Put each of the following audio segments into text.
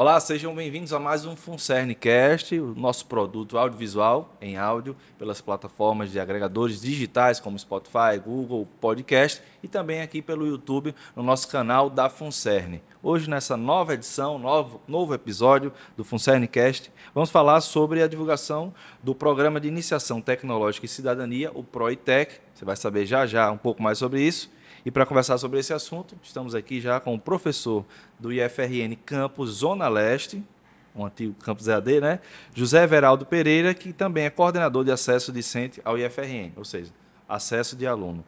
Olá, sejam bem-vindos a mais um FunCernCast, o nosso produto audiovisual em áudio pelas plataformas de agregadores digitais como Spotify, Google Podcast e também aqui pelo YouTube no nosso canal da FunCern. Hoje, nessa nova edição, novo, novo episódio do FunCernCast, vamos falar sobre a divulgação do Programa de Iniciação Tecnológica e Cidadania, o ProITEC. Você vai saber já já um pouco mais sobre isso. E para conversar sobre esse assunto, estamos aqui já com o professor do IFRN Campus Zona Leste, um antigo campus EAD, né? José Everaldo Pereira, que também é coordenador de acesso discente ao IFRN, ou seja, acesso de aluno.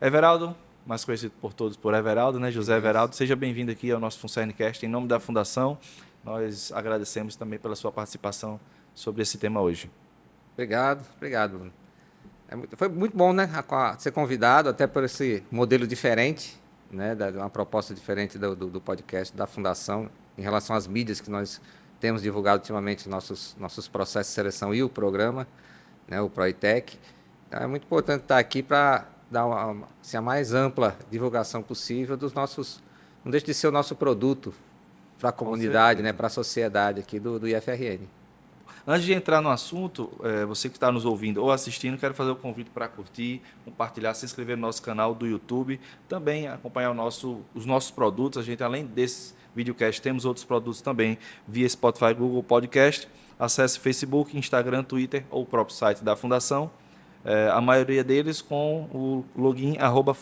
Everaldo, mais conhecido por todos por Everaldo, né? José Everaldo, seja bem-vindo aqui ao nosso FuncernCast em nome da Fundação. Nós agradecemos também pela sua participação sobre esse tema hoje. Obrigado, obrigado, Bruno. É muito, foi muito bom, né, ser convidado, até por esse modelo diferente, né, da, uma proposta diferente do, do, do, podcast da Fundação em relação às mídias que nós temos divulgado ultimamente nossos nossos processos de seleção e o programa, né, o Proitec. Então, é muito importante estar aqui para dar uma, assim, a mais ampla divulgação possível dos nossos, não deixe de ser o nosso produto para a comunidade, né, para a sociedade aqui do, do IFRN. Antes de entrar no assunto, é, você que está nos ouvindo ou assistindo, quero fazer o convite para curtir, compartilhar, se inscrever no nosso canal do YouTube, também acompanhar nosso, os nossos produtos. A gente, além desses videocast, temos outros produtos também via Spotify, Google Podcast. Acesse Facebook, Instagram, Twitter ou o próprio site da Fundação. É, a maioria deles com o login arroba.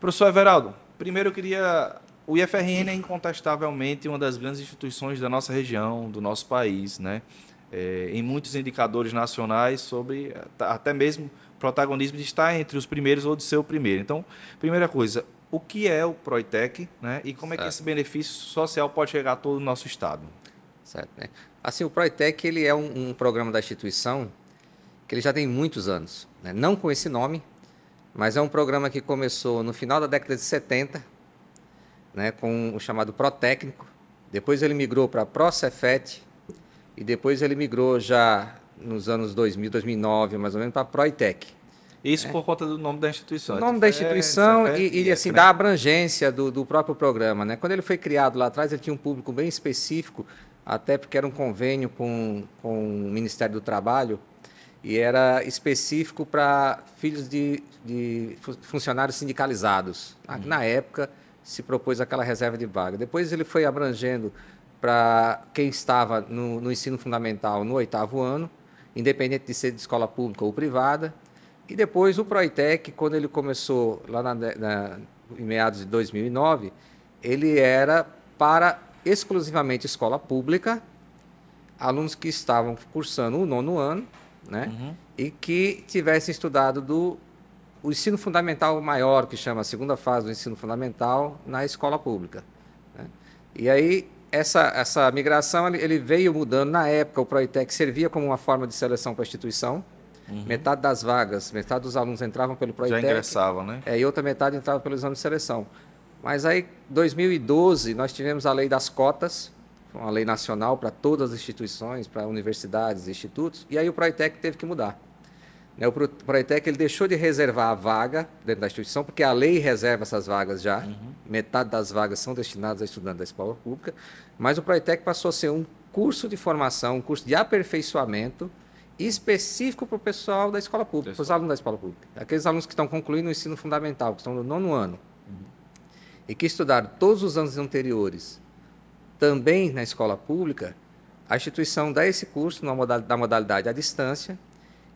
Professor Everaldo, primeiro eu queria o IFRN é incontestavelmente uma das grandes instituições da nossa região, do nosso país, né? É, em muitos indicadores nacionais sobre até mesmo protagonismo de estar entre os primeiros ou de ser o primeiro. Então, primeira coisa, o que é o Proitec né? e como certo. é que esse benefício social pode chegar a todo o nosso estado? Certo. Né? Assim, o Proitec ele é um, um, programa da instituição que ele já tem muitos anos. Né? Não com esse nome, mas é um programa que começou no final da década de 70 né, com o chamado Protécnico. Depois ele migrou para Procefet e depois ele migrou já nos anos 2000, 2009, mais ou menos, para Proitec. Isso é. por conta do nome da instituição. O nome da instituição é, e, e, assim, né? da abrangência do, do, próprio programa. Né? Quando ele foi criado lá atrás, ele tinha um público bem específico, até porque era um convênio com, com o Ministério do Trabalho, e era específico para filhos de, de funcionários sindicalizados. Hum. Na época, se propôs aquela reserva de vaga. Depois ele foi abrangendo para quem estava no, no, ensino fundamental no oitavo ano, independente de ser de escola pública ou privada. E depois o Proitec, quando ele começou lá na, na, em meados de 2009, ele era para exclusivamente escola pública, alunos que estavam cursando o nono ano, né? Uhum. E que tivessem estudado do o ensino fundamental maior, que chama a segunda fase do ensino fundamental, na escola pública. Né? E aí, essa, essa migração ele veio mudando. Na época, o Proitec servia como uma forma de seleção para a instituição. Uhum. Metade das vagas, metade dos alunos entravam pelo Proitec. Já ingressavam, né? É, e outra metade entrava pelo exame de seleção. Mas aí, em 2012, nós tivemos a lei das cotas, uma lei nacional para todas as instituições, para universidades e institutos, e aí o Proitec teve que mudar. Né, o Proitec ele deixou de reservar a vaga dentro da instituição, porque a lei reserva essas vagas já. Uhum. Metade das vagas são destinadas a estudantes da escola pública. Mas o Proitec passou a ser um curso de formação, um curso de aperfeiçoamento específico para o pessoal da escola pública, para os alunos da escola pública. Aqueles alunos que estão concluindo o ensino fundamental, que estão no nono ano, uhum. e que estudaram todos os anos anteriores também na escola pública, a instituição dá esse curso na modalidade, da modalidade à distância,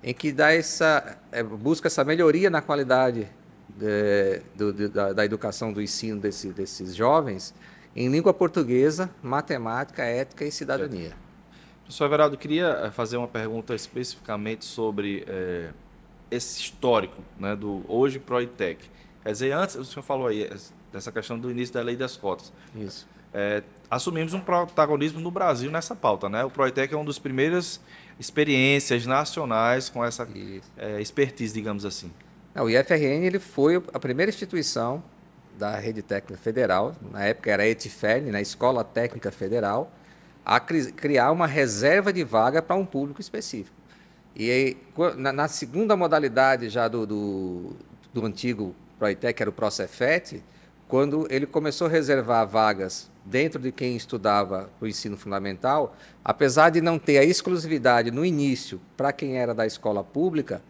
em que dá essa, é, busca essa melhoria na qualidade de, do, de, da, da, educação do ensino desse, desses jovens em língua portuguesa, matemática, ética e cidadania. Professor Everaldo, queria eh, fazer uma pergunta especificamente sobre é, esse histórico né, do hoje Proitec. Quer dizer, antes, o senhor falou aí dessa questão do início da lei das cotas. Isso. É, assumimos um protagonismo no Brasil nessa pauta, né? O Proitec é um dos primeiros experiências nacionais com essa é, expertise, digamos assim. o IFRN ele foi a primeira instituição da rede técnica federal, na época era a ETFERN, na Escola Técnica Federal, a criar uma reserva de vaga para um público específico. E aí, na, na, segunda modalidade já do, do, do antigo Proitec, que era o Procefet, quando ele começou a reservar vagas dentro de quem estudava o ensino fundamental, apesar de não ter a exclusividade no início para quem era da escola pública,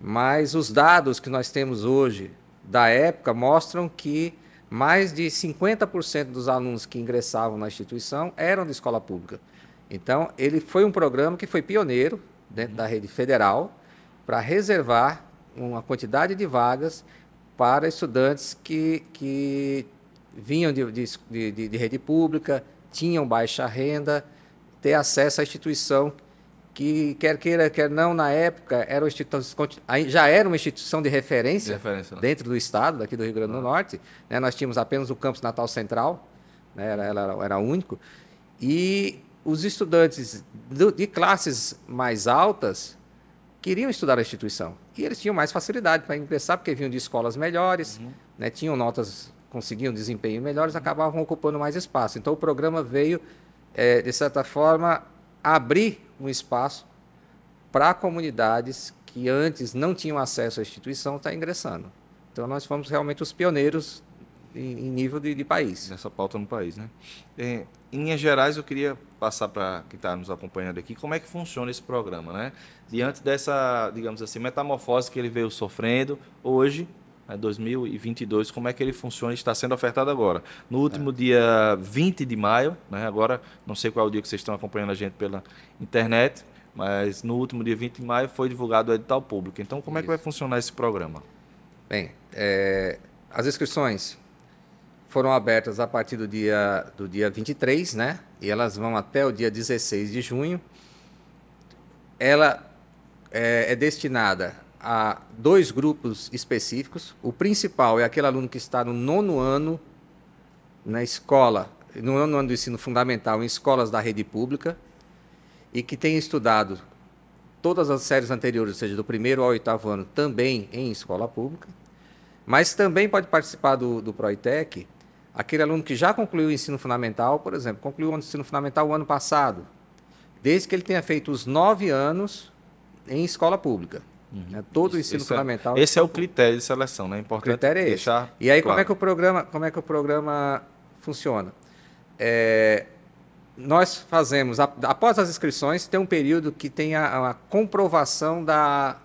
mas os dados que nós temos hoje da época mostram que mais de 50% dos alunos que ingressavam na instituição eram de escola pública. Então, ele foi um programa que foi pioneiro dentro da rede federal para reservar uma quantidade de vagas para estudantes que, que vinham de, de, de, de rede pública, tinham baixa renda, ter acesso à instituição que, quer queira, quer não, na época, era já era uma instituição de referência, de referência né? dentro do estado, daqui do Rio Grande do Norte. Né? Nós tínhamos apenas o campus Natal Central, né? era, era, era único. E os estudantes do, de classes mais altas queriam estudar a instituição. E eles tinham mais facilidade para ingressar, porque vinham de escolas melhores, uhum. né? tinham notas, conseguiam desempenho melhores, acabavam ocupando mais espaço. Então, o programa veio, é, de certa forma, abrir um espaço para comunidades que antes não tinham acesso à instituição estar tá ingressando. Então nós fomos realmente os pioneiros em, nível de, de, país. Nessa pauta no país, né? É, em linhas gerais, eu queria passar para quem está nos acompanhando aqui como é que funciona esse programa, né? Diante dessa, digamos assim, metamorfose que ele veio sofrendo, hoje né, 2022, como é que ele funciona e está sendo ofertado agora. No último é. dia 20 de maio, né, agora não sei qual é o dia que vocês estão acompanhando a gente pela internet, mas no último dia 20 de maio foi divulgado o edital público. Então, como Isso. é que vai funcionar esse programa? Bem, é, as inscrições foram abertas a partir do dia, do dia 23, né? E elas vão até o dia 16 de junho. Ela é, é destinada a dois grupos específicos. O principal é aquele aluno que está no nono ano na escola, no nono ano do ensino fundamental, em escolas da rede pública, e que tem estudado todas as séries anteriores, ou seja, do primeiro ao oitavo ano, também em escola pública. Mas também pode participar do, do Proitec aquele aluno que já concluiu o ensino fundamental, por exemplo, concluiu o ensino fundamental o ano passado, desde que ele tenha feito os nove anos em escola pública. Uhum. Né? Todo o ensino esse fundamental. É, esse é o critério de seleção, né? É importante o critério é esse. E aí claro. como é que o programa, como é que o programa funciona? É, nós fazemos após as inscrições tem um período que tem a, a comprovação da,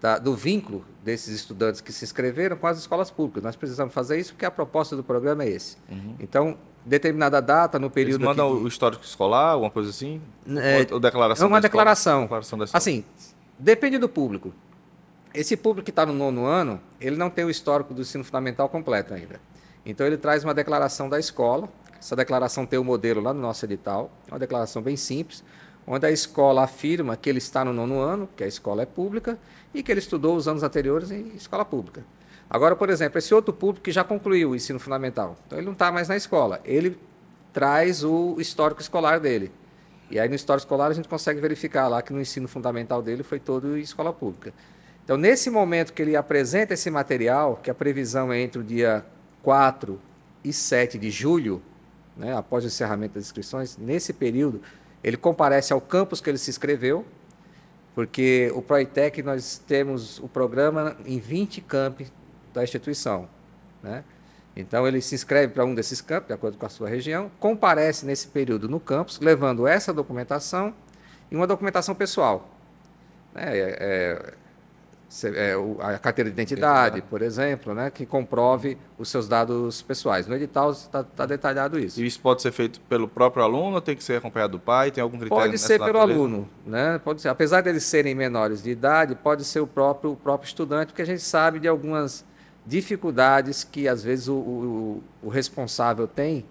da, do vínculo desses estudantes que se inscreveram com as escolas públicas. Nós precisamos fazer isso porque a proposta do programa é esse. Uhum. Então determinada data no período. Eles mandam que... o histórico escolar, alguma coisa assim? É, ou, declaração? É uma declaração. declaração assim, Depende do público. Esse público que está no nono ano, ele não tem o histórico do ensino fundamental completo ainda. Então ele traz uma declaração da escola. Essa declaração tem o um modelo lá no nosso edital, é uma declaração bem simples, onde a escola afirma que ele está no nono ano, que a escola é pública, e que ele estudou os anos anteriores em escola pública. Agora, por exemplo, esse outro público que já concluiu o ensino fundamental, então ele não está mais na escola, ele traz o histórico escolar dele. E aí no histórico escolar a gente consegue verificar lá que no ensino fundamental dele foi todo em escola pública. Então, nesse momento que ele apresenta esse material, que a previsão é entre o dia 4 e 7 de julho, né, após o encerramento das inscrições, nesse período, ele comparece ao campus que ele se inscreveu, porque o Proitec nós temos o programa em 20 campi da instituição. Né? Então ele se inscreve para um desses campos, de acordo com a sua região, comparece nesse período no campus, levando essa documentação e uma documentação pessoal. É, é, é, a carteira de identidade, por exemplo, né, que comprove os seus dados pessoais. No edital está tá detalhado isso. E isso pode ser feito pelo próprio aluno tem que ser acompanhado do pai? Tem algum critério Pode ser pelo aluno. Né? Pode ser. Apesar de eles serem menores de idade, pode ser o próprio, o próprio estudante, porque a gente sabe de algumas dificuldades que às vezes o, o, o responsável tem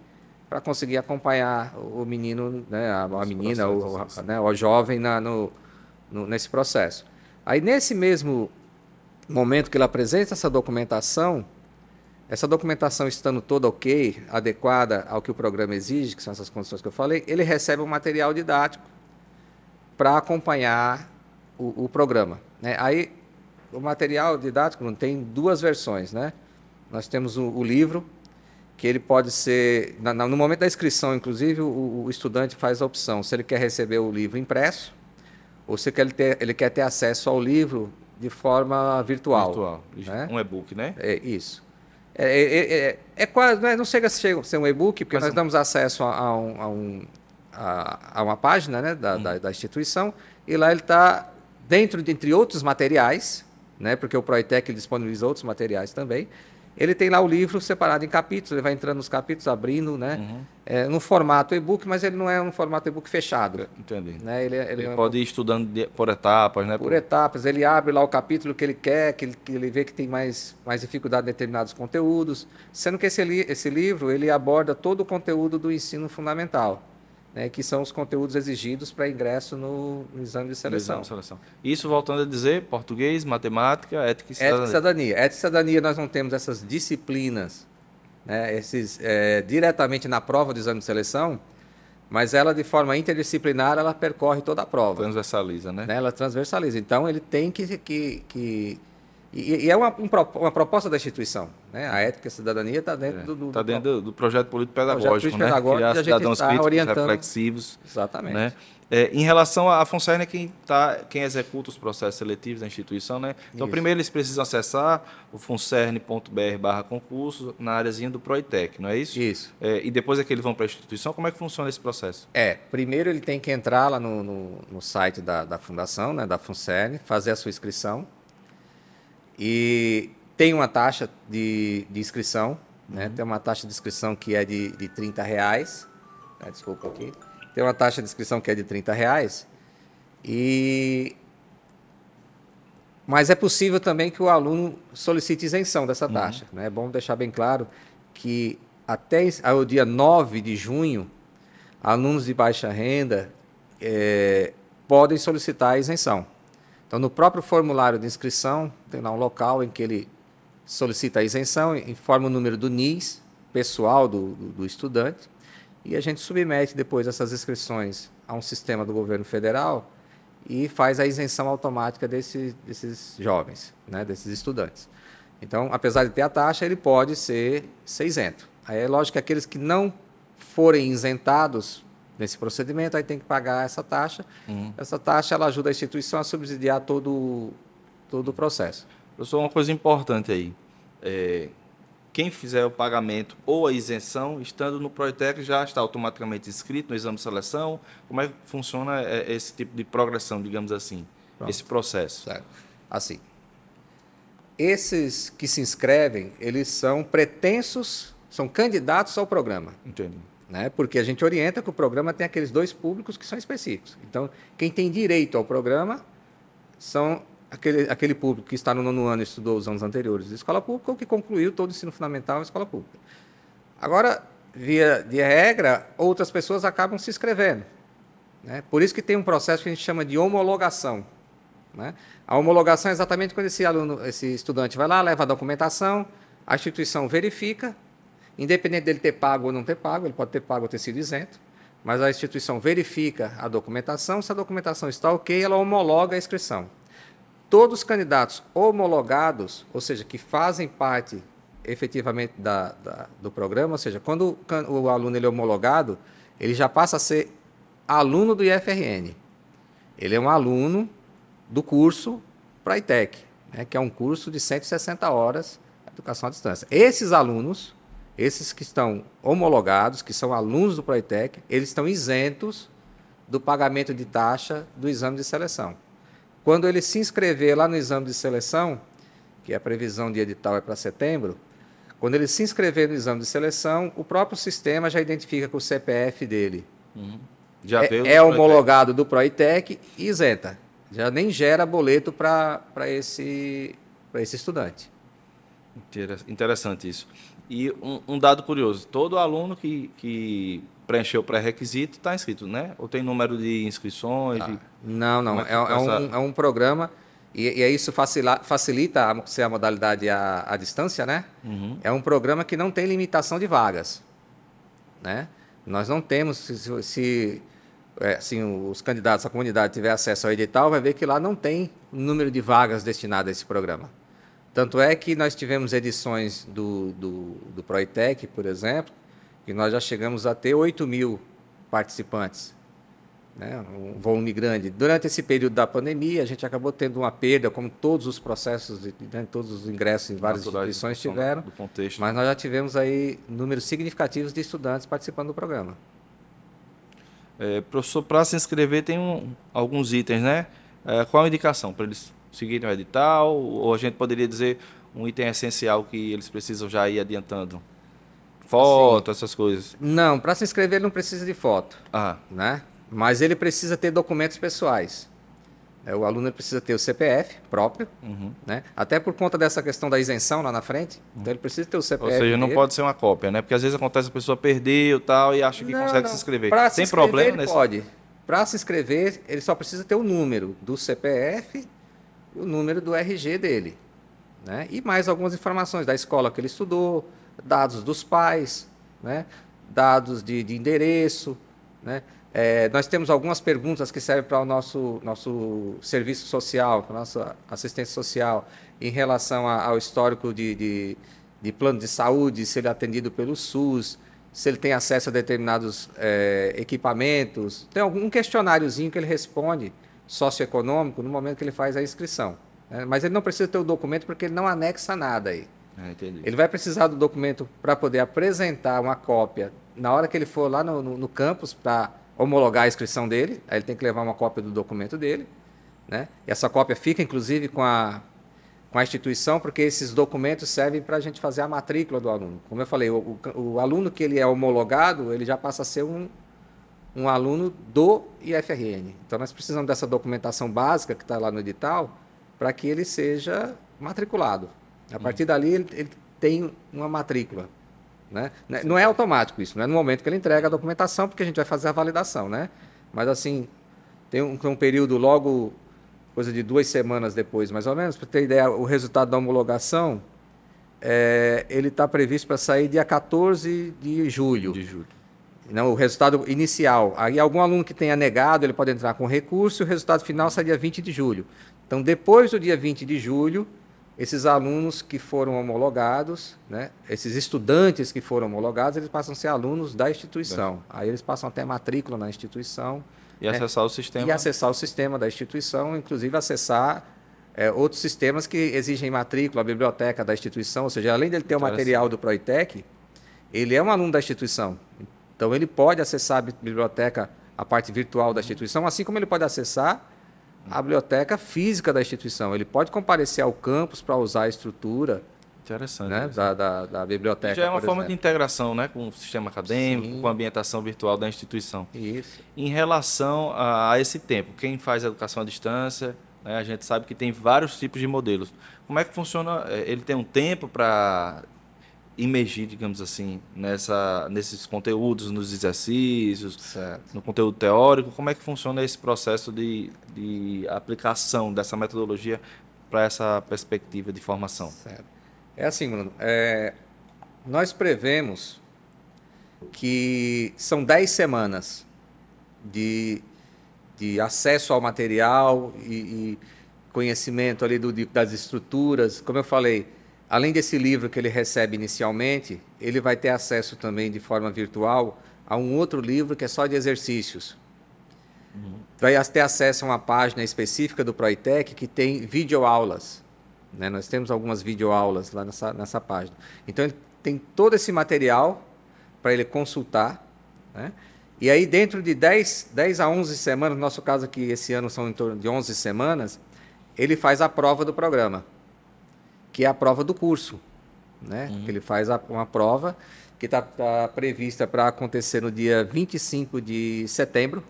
para conseguir acompanhar o menino, né, a, a menina, o, né, o jovem na, no, no, nesse processo. Aí nesse mesmo momento que ele apresenta essa documentação, essa documentação estando toda ok, adequada ao que o programa exige, que são essas condições que eu falei, ele recebe um material didático para acompanhar o, o programa. Né? Aí o material didático tem duas versões, né? Nós temos o, o livro, que ele pode ser, na, no momento da inscrição, inclusive, o, o, estudante faz a opção se ele quer receber o livro impresso ou se ele, ter, ele quer ter acesso ao livro de forma virtual. Virtual, né? um e-book, né? É, isso. É, é, é, é quase, não, é, não chega a ser um e-book, porque Mas, nós damos acesso a, a, um, a, um, a, a uma página né, da, hum. da, da, instituição, e lá ele está dentro, de, entre outros materiais, né, porque o Proitec disponibiliza outros materiais também, ele tem lá o livro separado em capítulos, ele vai entrando nos capítulos, abrindo, né? Uhum. É, no formato e-book, mas ele não é um formato e-book fechado. Entendi. Né? Ele, é, ele, ele é pode ir estudando de, por etapas, né? Por etapas. Ele abre lá o capítulo que ele quer, que ele, que ele vê que tem mais, mais dificuldade em determinados conteúdos. Sendo que esse, esse livro, ele aborda todo o conteúdo do ensino fundamental né, que são os conteúdos exigidos para ingresso no, no, exame de seleção. Exame de seleção. Isso voltando a dizer, português, matemática, ética e cidadania. Ética e cidadania. Ética e cidadania nós não temos essas disciplinas né, esses, é, diretamente na prova do exame de seleção, mas ela de forma interdisciplinar ela percorre toda a prova. Transversaliza, né? né ela transversaliza. Então ele tem que, que, que e, e é uma, uma, proposta da instituição. Né? A ética e a cidadania está dentro, é, do, tá dentro do, do, projeto político pedagógico, projeto né? pedagógico Criar cidadãos tá críticos, orientando... reflexivos. Exatamente. Né? É, em relação à FUNCERN, é quem, tá, quem executa os processos seletivos da instituição. Né? Então, Isso. primeiro eles precisam acessar o funcern.br barra concurso na áreazinha do Proitec, não é isso? Isso. É, e depois é que eles vão para a instituição, como é que funciona esse processo? É, primeiro ele tem que entrar lá no, no, no site da, da fundação, né, da FUNCERN, fazer a sua inscrição, e tem uma taxa de, de inscrição, né? Uhum. Tem uma taxa de inscrição que é de, de 30 reais. Ah, desculpa aqui. Tem uma taxa de inscrição que é de 30 reais. E... Mas é possível também que o aluno solicite isenção dessa uhum. taxa. Uhum. Né? É bom deixar bem claro que até o dia 9 de junho, alunos de baixa renda é, podem solicitar a isenção. Então, no próprio formulário de inscrição, tem lá um local em que ele solicita a isenção, informa o número do NIS pessoal do, do, do estudante, e a gente submete depois essas inscrições a um sistema do governo federal e faz a isenção automática desse, desses jovens, né, desses estudantes. Então, apesar de ter a taxa, ele pode ser, ser isento. Aí é lógico que aqueles que não forem isentados nesse procedimento, aí tem que pagar essa taxa. Uhum. Essa taxa ela ajuda a instituição a subsidiar todo, todo o processo. Professor, uma coisa importante aí. É, quem fizer o pagamento ou a isenção, estando no Proitec, já está automaticamente inscrito no exame de seleção? Como é que funciona é, esse tipo de progressão, digamos assim, Pronto. esse processo? Certo. Assim, esses que se inscrevem, eles são pretensos, são candidatos ao programa. Entendi né? porque a gente orienta que o programa tem aqueles dois públicos que são específicos. Então, quem tem direito ao programa são aquele, aquele público que está no nono ano e estudou os anos anteriores de escola pública ou que concluiu todo o ensino fundamental em escola pública. Agora, via de regra, outras pessoas acabam se inscrevendo. Né? Por isso que tem um processo que a gente chama de homologação. Né? A homologação é exatamente quando esse aluno, esse estudante vai lá, leva a documentação, a instituição verifica, Independente dele ter pago ou não ter pago, ele pode ter pago ou ter sido isento, mas a instituição verifica a documentação, se a documentação está ok, ela homologa a inscrição. Todos os candidatos homologados, ou seja, que fazem parte efetivamente da, da, do programa, ou seja, quando o, o aluno ele é homologado, ele já passa a ser aluno do IFRN. Ele é um aluno do curso Praitec, né, que é um curso de 160 horas de educação à distância. Esses alunos esses que estão homologados, que são alunos do Proitec, eles estão isentos do pagamento de taxa do exame de seleção. Quando ele se inscrever lá no exame de seleção, que a previsão de edital é para setembro, quando ele se inscrever no exame de seleção, o próprio sistema já identifica que o CPF dele uhum. já é, é homologado do Proitec e isenta. Já nem gera boleto para esse, esse estudante. Interessante isso. E um, um dado curioso: todo aluno que, que preencheu o pré-requisito está inscrito, né? Ou tem número de inscrições? Ah, de... Não, não. É, é, é, um, é um programa e, e isso facilita, facilita a, ser a modalidade à, à distância, né? Uhum. É um programa que não tem limitação de vagas, né? Nós não temos, se, se é, assim, os candidatos, a comunidade tiver acesso ao edital, vai ver que lá não tem número de vagas destinadas a esse programa. Tanto é que nós tivemos edições do, do, do Proitec, por exemplo, que nós já chegamos a ter 8 mil participantes. né, um volume grande. Durante esse período da pandemia, a gente acabou tendo uma perda, como todos os processos, né, todos os ingressos em várias instituições tiveram. Do contexto. Mas nós já tivemos aí números significativos de estudantes participando do programa. É, professor, para se inscrever tem um, alguns itens, né? É, qual a indicação para eles seguirem o edital? Ou a gente poderia dizer um item essencial que eles precisam já ir adiantando? Foto, Sim. essas coisas? Não, para se inscrever ele não precisa de foto. Ah. Né? Mas ele precisa ter documentos pessoais. É, o aluno precisa ter o CPF próprio, uhum. né? até por conta dessa questão da isenção lá na frente. Então ele precisa ter o CPF. Ou seja, não dele. pode ser uma cópia, né? Porque às vezes acontece a pessoa perder tal e acha que não, consegue não. se inscrever. Pra Tem se problema ele nesse... pode. Para se inscrever, ele só precisa ter o número do CPF o número do RG dele. Né? E mais algumas informações da escola que ele estudou, dados dos pais, né? dados de, de endereço, né? É, nós temos algumas perguntas que servem para o nosso, nosso serviço social, para a nossa assistência social, em relação a, ao histórico de, de, de, plano de saúde, se ele é atendido pelo SUS, se ele tem acesso a determinados é, equipamentos. Tem algum questionáriozinho que ele responde, socioeconômico, no momento que ele faz a inscrição. Né? Mas ele não precisa ter o documento porque ele não anexa nada aí. Ah, ele vai precisar do documento para poder apresentar uma cópia na hora que ele for lá no, no, no campus para homologar a inscrição dele, aí ele tem que levar uma cópia do documento dele, né? E essa cópia fica, inclusive, com a, com a instituição, porque esses documentos servem para a gente fazer a matrícula do aluno. Como eu falei, o, o, o, aluno que ele é homologado, ele já passa a ser um, um aluno do IFRN. Então, nós precisamos dessa documentação básica que está lá no edital para que ele seja matriculado. A partir dali, ele, ele tem uma matrícula. Né? né? Não é automático isso, não é no momento que ele entrega a documentação, porque a gente vai fazer a validação. Né? Mas assim, tem um, um período logo, coisa de duas semanas depois, mais ou menos, para ter ideia, o resultado da homologação, é, ele está previsto para sair dia 14 de julho. De julho. Não, o resultado inicial. Aí algum aluno que tenha negado, ele pode entrar com recurso e o resultado final sai dia 20 de julho. Então, depois do dia 20 de julho, esses alunos que foram homologados, né, esses estudantes que foram homologados, eles passam a ser alunos da instituição. Aí eles passam a ter matrícula na instituição. E né, acessar o sistema. E acessar o sistema da instituição, inclusive acessar é, outros sistemas que exigem matrícula, a biblioteca da instituição, ou seja, além dele ter o material do Proitec, ele é um aluno da instituição. Então ele pode acessar a biblioteca, a parte virtual da instituição, assim como ele pode acessar a biblioteca física da instituição. Ele pode comparecer ao campus para usar a estrutura Interessante, né, da, da, da, biblioteca. Já é uma forma exemplo. de integração né, com o sistema acadêmico, Sim. com a ambientação virtual da instituição. Isso. Em relação a, a esse tempo, quem faz educação à distância, né, a gente sabe que tem vários tipos de modelos. Como é que funciona? É, ele tem um tempo para imergir, digamos assim, nessa, nesses conteúdos, nos exercícios, certo. no conteúdo teórico? Como é que funciona esse processo de, de aplicação dessa metodologia para essa perspectiva de formação? Certo. É assim, Bruno, é, nós prevemos que são 10 semanas de, de acesso ao material e, e conhecimento ali do, de, das estruturas. Como eu falei, Além desse livro que ele recebe inicialmente, ele vai ter acesso também de forma virtual a um outro livro que é só de exercícios. Uhum. Vai ter acesso a uma página específica do Proitec que tem videoaulas. Né? Nós temos algumas videoaulas lá nessa, nessa página. Então, ele tem todo esse material para ele consultar. Né? E aí, dentro de 10, 10 a 11 semanas, no nosso caso aqui, esse ano são em torno de 11 semanas, ele faz a prova do programa que é a prova do curso. Né? Uhum. Ele faz a, uma prova que está tá prevista para acontecer no dia 25 de setembro.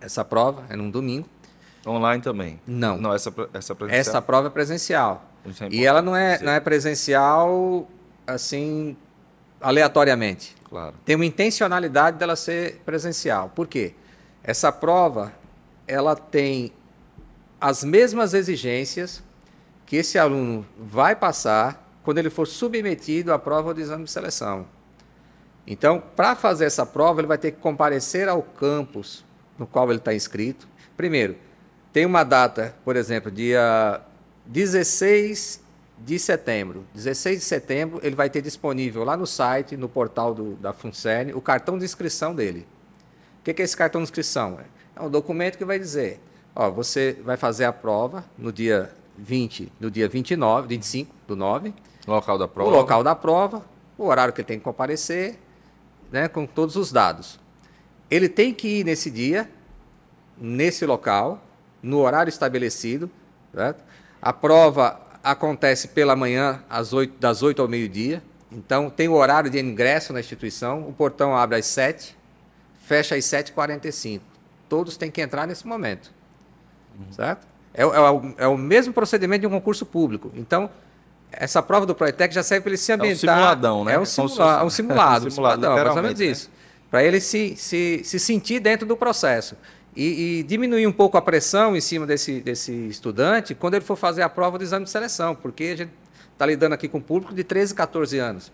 Essa prova é num domingo. Online também? Não. Não, essa, essa presencial? Essa prova é presencial. É e ela não é, não é presencial assim aleatoriamente. Claro. Tem uma intencionalidade dela ser presencial. Por quê? Essa prova ela tem as mesmas exigências que esse aluno vai passar quando ele for submetido à prova do exame de seleção. Então, para fazer essa prova, ele vai ter que comparecer ao campus no qual ele está inscrito. Primeiro, tem uma data, por exemplo, dia 16 de setembro. 16 de setembro, ele vai ter disponível lá no site, no portal do, da FUNCERN, o cartão de inscrição dele. O que é esse cartão de inscrição? É um documento que vai dizer, ó, você vai fazer a prova no dia 20, no dia 29, 25 do 9. Local da prova. O local da prova, o horário que ele tem que comparecer, né, com todos os dados. Ele tem que ir nesse dia, nesse local, no horário estabelecido. Certo? A prova acontece pela manhã, às 8, das 8 ao meio-dia. Então, tem o horário de ingresso na instituição. O portão abre às 7, fecha às 7h45. Todos têm que entrar nesse momento. Uhum. Certo? É, é, o, é, o, mesmo procedimento de um concurso público. Então, essa prova do Proitec já serve para ele se ambientar. É um simuladão, né? É um, simula um simulado, um simuladão, mais ou menos né? isso. Para ele se, se, se sentir dentro do processo. E, e, diminuir um pouco a pressão em cima desse, desse estudante quando ele for fazer a prova do exame de seleção, porque a gente está lidando aqui com um público de 13, 14 anos.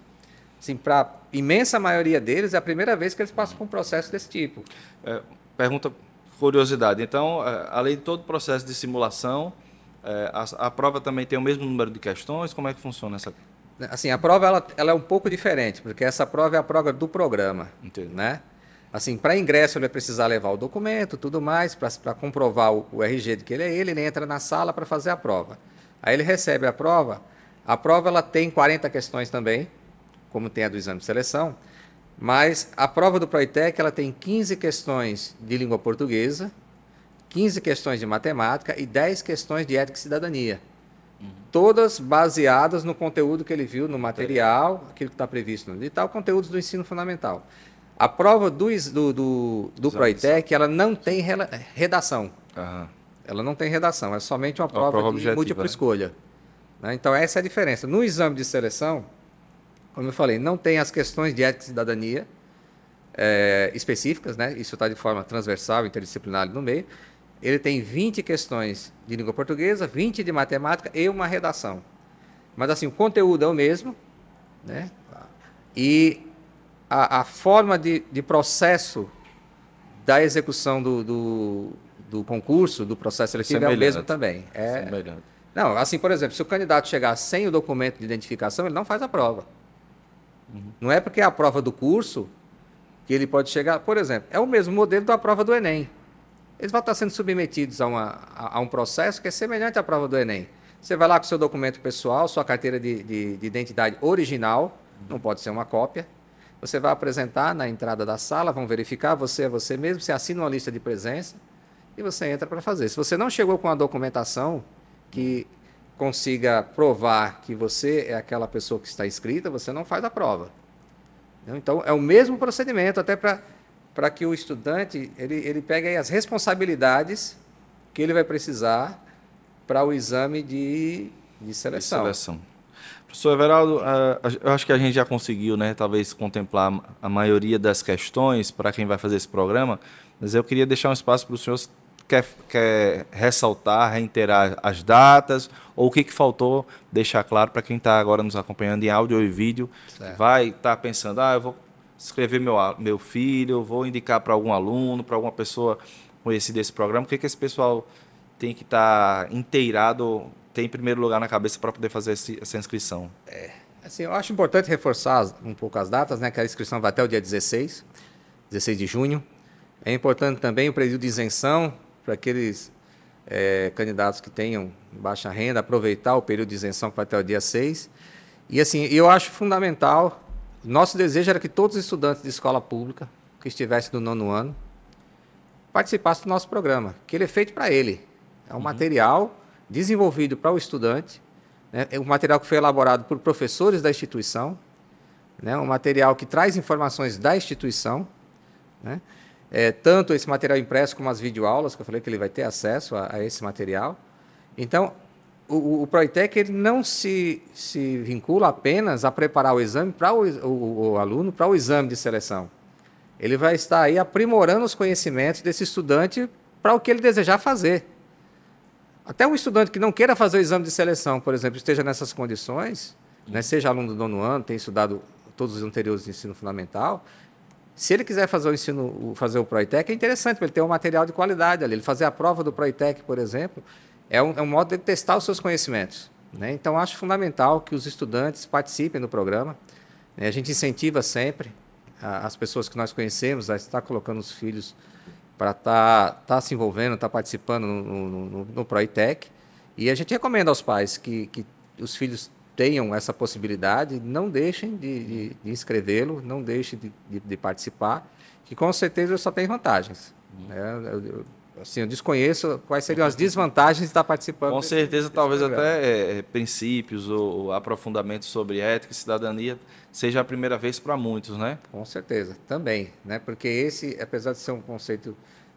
Assim, para a imensa maioria deles, é a primeira vez que eles passam por um processo desse tipo. É, pergunta curiosidade. Então, é, além de todo o processo de simulação, é, a, a, prova também tem o mesmo número de questões? Como é que funciona essa? Assim, a prova ela, ela é um pouco diferente, porque essa prova é a prova do programa, Entendi. né? Assim, para ingresso ele vai precisar levar o documento, tudo mais, para comprovar o, o, RG de que ele é ele, ele entra na sala para fazer a prova. Aí ele recebe a prova. A prova ela tem 40 questões também, como tem a do exame de seleção, mas a prova do Proitec ela tem 15 questões de língua portuguesa, 15 questões de matemática e 10 questões de ética e cidadania. Uhum. Todas baseadas no conteúdo que ele viu no material, aquilo que está previsto no edital, conteúdos do ensino fundamental. A prova do, do, do, do Proitec, ela não tem redação. Uhum. Ela não tem redação, é somente uma prova, uma prova de objetiva, múltipla né? escolha. Né? Então, essa é a diferença. No exame de seleção, como eu falei, não tem as questões de ética e cidadania é, específicas, né? isso está de forma transversal, interdisciplinar no meio. Ele tem 20 questões de língua portuguesa, 20 de matemática e uma redação. Mas, assim, o conteúdo é o mesmo, né? E a, a forma de, de, processo da execução do, do, do, concurso, do processo seletivo, é o mesmo também. É, Semelhante. Não, assim, por exemplo, se o candidato chegar sem o documento de identificação, ele não faz a prova. Uhum. Não é porque é a prova do curso que ele pode chegar. Por exemplo, é o mesmo modelo da prova do Enem. Eles vão estar sendo submetidos a, uma, a, a um processo que é semelhante à prova do Enem. Você vai lá com seu documento pessoal, sua carteira de, de, de identidade original, não pode ser uma cópia você vai apresentar na entrada da sala, vão verificar, você é você mesmo, você assina uma lista de presença e você entra para fazer. Se você não chegou com a documentação que consiga provar que você é aquela pessoa que está inscrita, você não faz a prova. Então, é o mesmo procedimento, até para que o estudante ele, ele pegue as responsabilidades que ele vai precisar para o exame de, de seleção. De seleção. Professor Everaldo, eu acho que a gente já conseguiu, né, talvez contemplar a maioria das questões para quem vai fazer esse programa, mas eu queria deixar um espaço para o senhor quer, quer ressaltar, reiterar as datas ou o que, que faltou deixar claro para quem está agora nos acompanhando em áudio e vídeo, vai estar tá pensando, ah, eu vou escrever meu, meu filho, vou indicar para algum aluno, para alguma pessoa conhecida esse programa, o que, que esse pessoal tem que estar tá inteirado ter em primeiro lugar na cabeça para poder fazer esse, essa inscrição? É, assim, eu acho importante reforçar um pouco as datas, né? Que a inscrição vai até o dia 16, 16 de junho. É importante também o período de isenção para aqueles é, candidatos que tenham baixa renda, aproveitar o período de isenção que vai até o dia 6. E assim, eu acho fundamental, nosso desejo era que todos os estudantes de escola pública que estivessem no nono ano participassem do nosso programa, que ele é feito para ele. É um uhum. material desenvolvido para o estudante, né, é um material que foi elaborado por professores da instituição, né, um material que traz informações da instituição, né, é, tanto esse material impresso como as videoaulas, que eu falei que ele vai ter acesso a, a esse material. Então, o, o Proitec ele não se, se vincula apenas a preparar o exame para o, o, o aluno para o exame de seleção. Ele vai estar aí aprimorando os conhecimentos desse estudante para o que ele desejar fazer. Até um estudante que não queira fazer o exame de seleção, por exemplo, esteja nessas condições, né, seja aluno do nono ano, tenha estudado todos os anteriores de ensino fundamental, se ele quiser fazer o ensino, fazer o Proitec, é interessante, para ele ter um material de qualidade ali. Ele fazer a prova do Proitec, por exemplo, é um, é um modo de testar os seus conhecimentos. Né? Então, acho fundamental que os estudantes participem do programa. Né? A gente incentiva sempre as pessoas que nós conhecemos a estar colocando os filhos para estar tá, tá se envolvendo, estar tá participando no, no, no, no Proitec. E a gente recomenda aos pais que, que os filhos tenham essa possibilidade, não deixem de, de, de inscrevê-lo, não deixem de, de, participar, que com certeza só tem vantagens. Né? Eu, eu, assim, eu desconheço quais seriam as desvantagens de estar participando. Com certeza, desse talvez programa. até é, princípios ou, ou aprofundamento sobre ética e cidadania seja a primeira vez para muitos, né? Com certeza, também, né? Porque esse, apesar de ser um conceito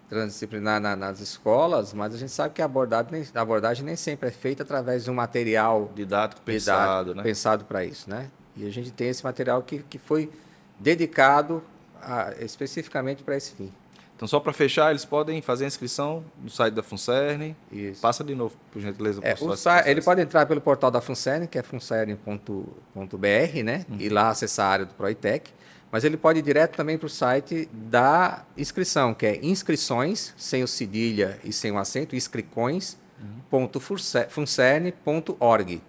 transdisciplinar na, nas escolas, mas a gente sabe que a abordagem, a abordagem nem sempre é feita através de um material didático pensado, né? pensado para isso, né? E a gente tem esse material que, que foi dedicado a, especificamente para esse fim. Então, só para fechar, eles podem fazer a inscrição no site da FUNCERN. Isso. Passa de novo, por gentileza. É, o site, ele pode entrar pelo portal da FUNCERN, que é funcern.br, né? Uhum. E lá acessar a área do Proitec. Mas ele pode ir direto também para o site da inscrição, que é inscrições, sem o cedilha e sem o acento, inscrições.funcerne.org.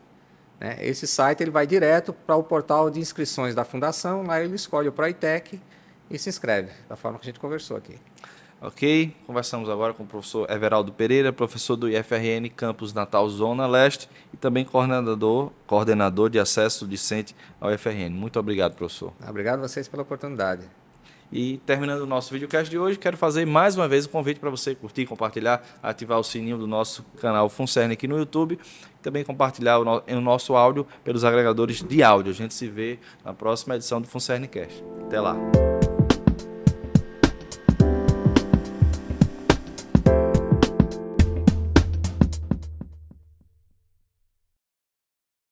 Né? Esse site ele vai direto para o portal de inscrições da fundação, lá ele escolhe o Proitec e se inscreve, da forma que a gente conversou aqui. Ok, conversamos agora com o professor Everaldo Pereira, professor do IFRN Campus Natal Zona Leste e também coordenador, coordenador de acesso discente ao IFRN. Muito obrigado, professor. Obrigado a vocês pela oportunidade. E terminando o nosso videocast de hoje, quero fazer mais uma vez o um convite para você curtir, compartilhar, ativar o sininho do nosso canal Funcerne aqui no YouTube e também compartilhar o, no, o nosso áudio pelos agregadores de áudio. A gente se vê na próxima edição do Funcernecast. Até lá!